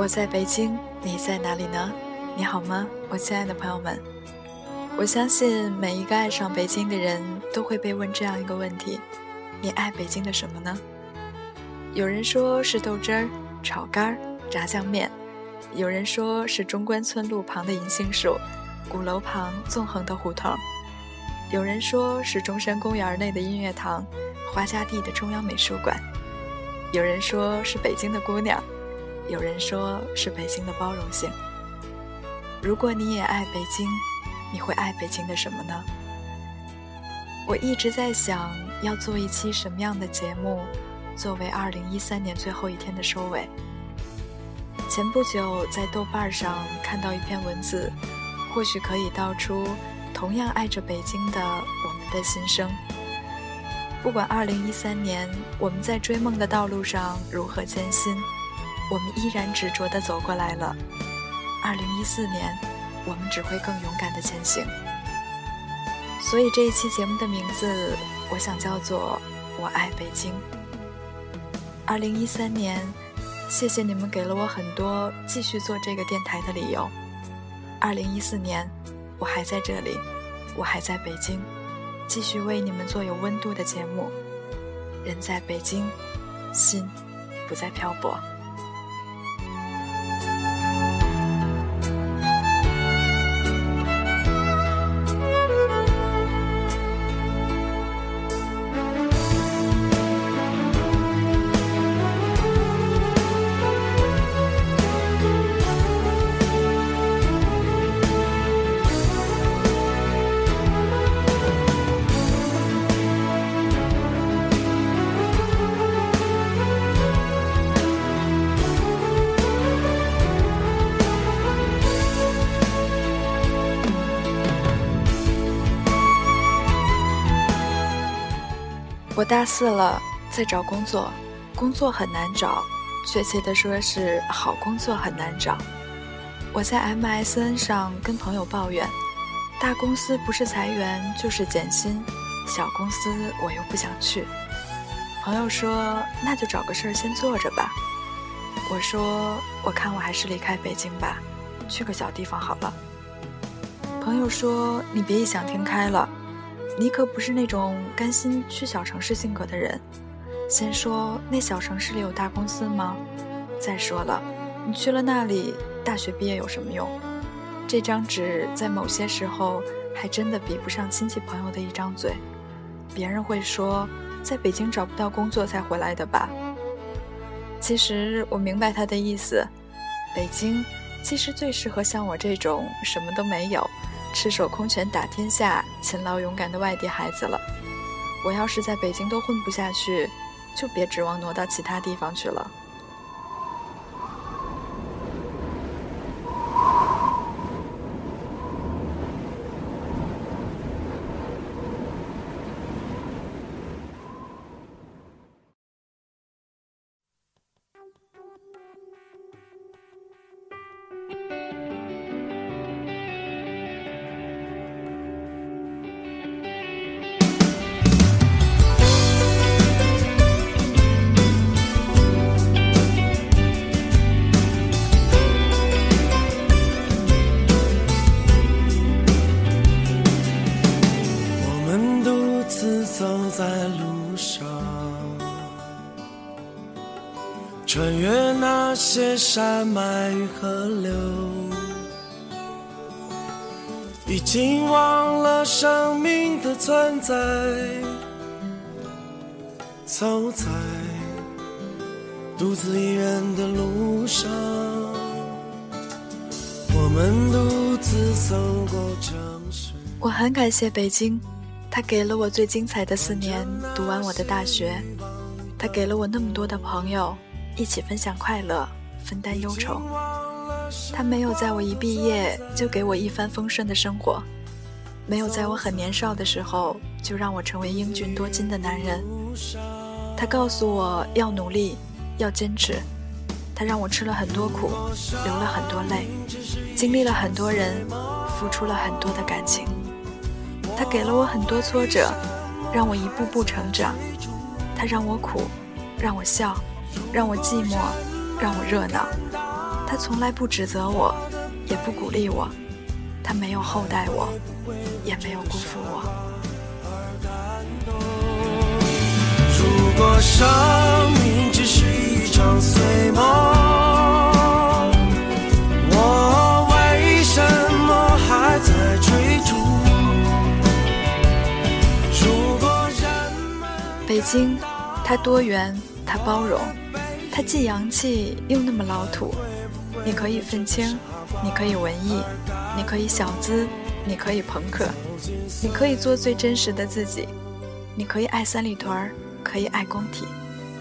我在北京，你在哪里呢？你好吗，我亲爱的朋友们？我相信每一个爱上北京的人都会被问这样一个问题：你爱北京的什么呢？有人说是豆汁儿、炒肝儿、炸酱面；有人说是中关村路旁的银杏树、鼓楼旁纵横的胡同；有人说是中山公园内的音乐堂、花家地的中央美术馆；有人说是北京的姑娘。有人说是北京的包容性。如果你也爱北京，你会爱北京的什么呢？我一直在想要做一期什么样的节目，作为二零一三年最后一天的收尾。前不久在豆瓣上看到一篇文字，或许可以道出同样爱着北京的我们的心声。不管二零一三年我们在追梦的道路上如何艰辛。我们依然执着地走过来了。二零一四年，我们只会更勇敢地前行。所以这一期节目的名字，我想叫做《我爱北京》。二零一三年，谢谢你们给了我很多继续做这个电台的理由。二零一四年，我还在这里，我还在北京，继续为你们做有温度的节目。人在北京，心不再漂泊。大四了，在找工作，工作很难找，确切的说是好工作很难找。我在 MSN 上跟朋友抱怨，大公司不是裁员就是减薪，小公司我又不想去。朋友说那就找个事儿先做着吧。我说我看我还是离开北京吧，去个小地方好了。朋友说你别异想天开了。你可不是那种甘心去小城市性格的人。先说那小城市里有大公司吗？再说了，你去了那里，大学毕业有什么用？这张纸在某些时候还真的比不上亲戚朋友的一张嘴。别人会说，在北京找不到工作才回来的吧？其实我明白他的意思。北京其实最适合像我这种什么都没有。赤手空拳打天下、勤劳勇敢的外地孩子了。我要是在北京都混不下去，就别指望挪到其他地方去了。些山脉与河流，已经忘了生命的存在。走在独自一人的路上，我们独自走过城市。我很感谢北京，它给了我最精彩的四年，读完我的大学，它给了我那么多的朋友。一起分享快乐，分担忧愁。他没有在我一毕业就给我一帆风顺的生活，没有在我很年少的时候就让我成为英俊多金的男人。他告诉我要努力，要坚持。他让我吃了很多苦，流了很多泪，经历了很多人，付出了很多的感情。他给了我很多挫折，让我一步步成长。他让我苦，让我笑，让我寂寞，让我热闹。他从来不指责我，也不鼓励我。他没有厚待我，也没有辜负我。如果生命只是一场碎梦，我为什么还在追逐？如果人们北京，它多元，它包容，它既洋气又那么老土。你可以愤青，你可以文艺，你可以小资，你可以朋克，你可以做最真实的自己，你可以爱三里屯儿。可以爱工体，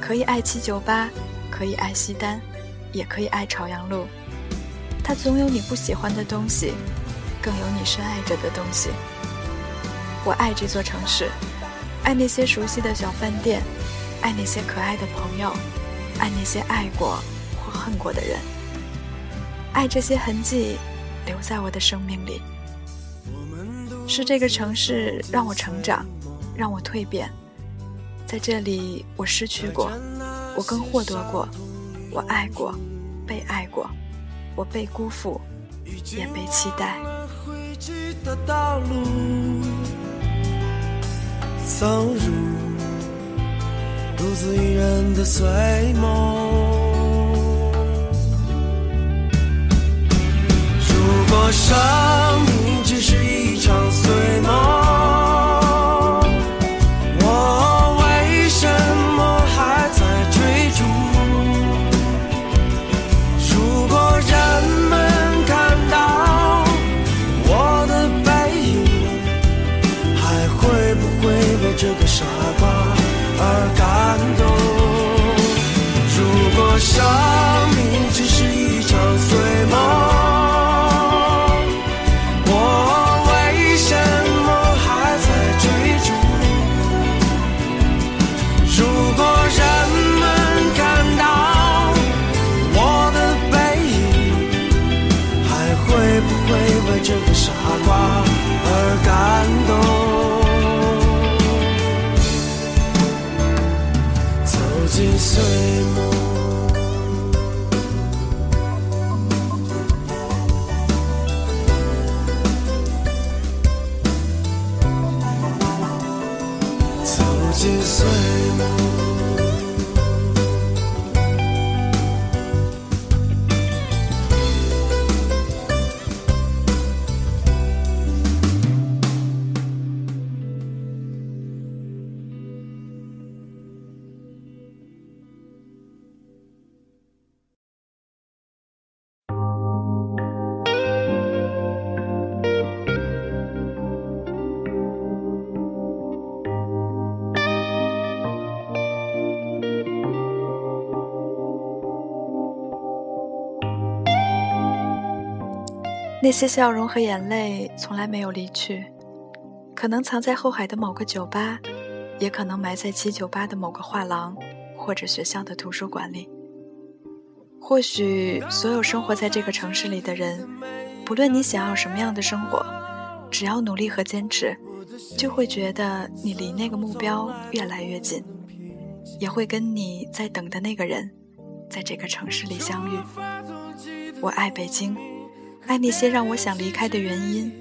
可以爱七九八，可以爱西单，也可以爱朝阳路。它总有你不喜欢的东西，更有你深爱着的东西。我爱这座城市，爱那些熟悉的小饭店，爱那些可爱的朋友，爱那些爱过或恨过的人，爱这些痕迹留在我的生命里。是这个城市让我成长，让我蜕变。在这里，我失去过，我更获得过，我爱过，被爱过，我被辜负，也被期待。走入的碎梦。如果生 soy 那些笑容和眼泪从来没有离去，可能藏在后海的某个酒吧，也可能埋在七九八的某个画廊，或者学校的图书馆里。或许所有生活在这个城市里的人，不论你想要什么样的生活，只要努力和坚持，就会觉得你离那个目标越来越近，也会跟你在等的那个人，在这个城市里相遇。我爱北京。爱那些让我想离开的原因，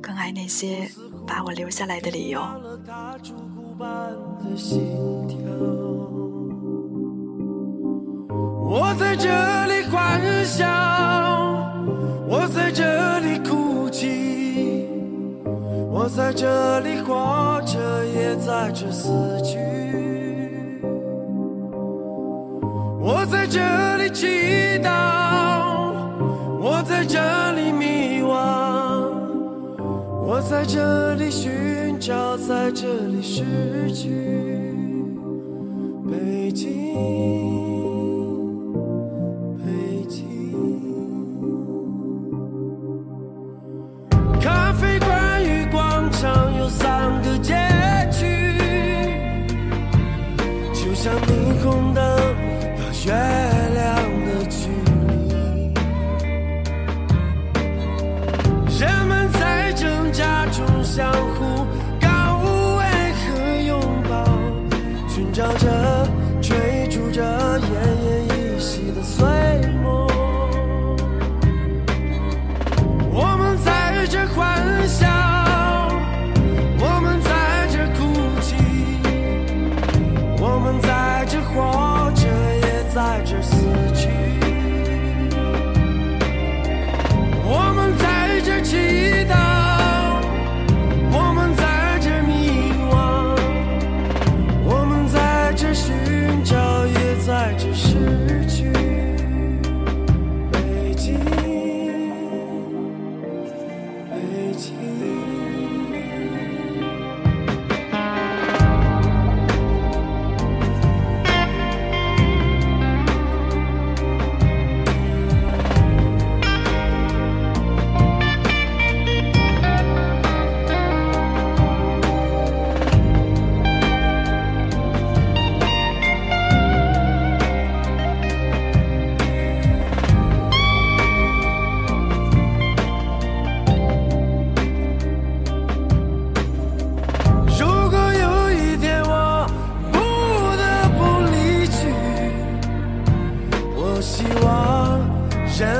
更爱那些把我留下来的理由。我在这里欢笑，我在这里哭泣，我在这里活着，也在这死去。我在这里祈祷。在这里迷惘，我在这里寻找，在这里失去。笑着追逐着奄奄一息的碎梦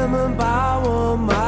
他们把我埋。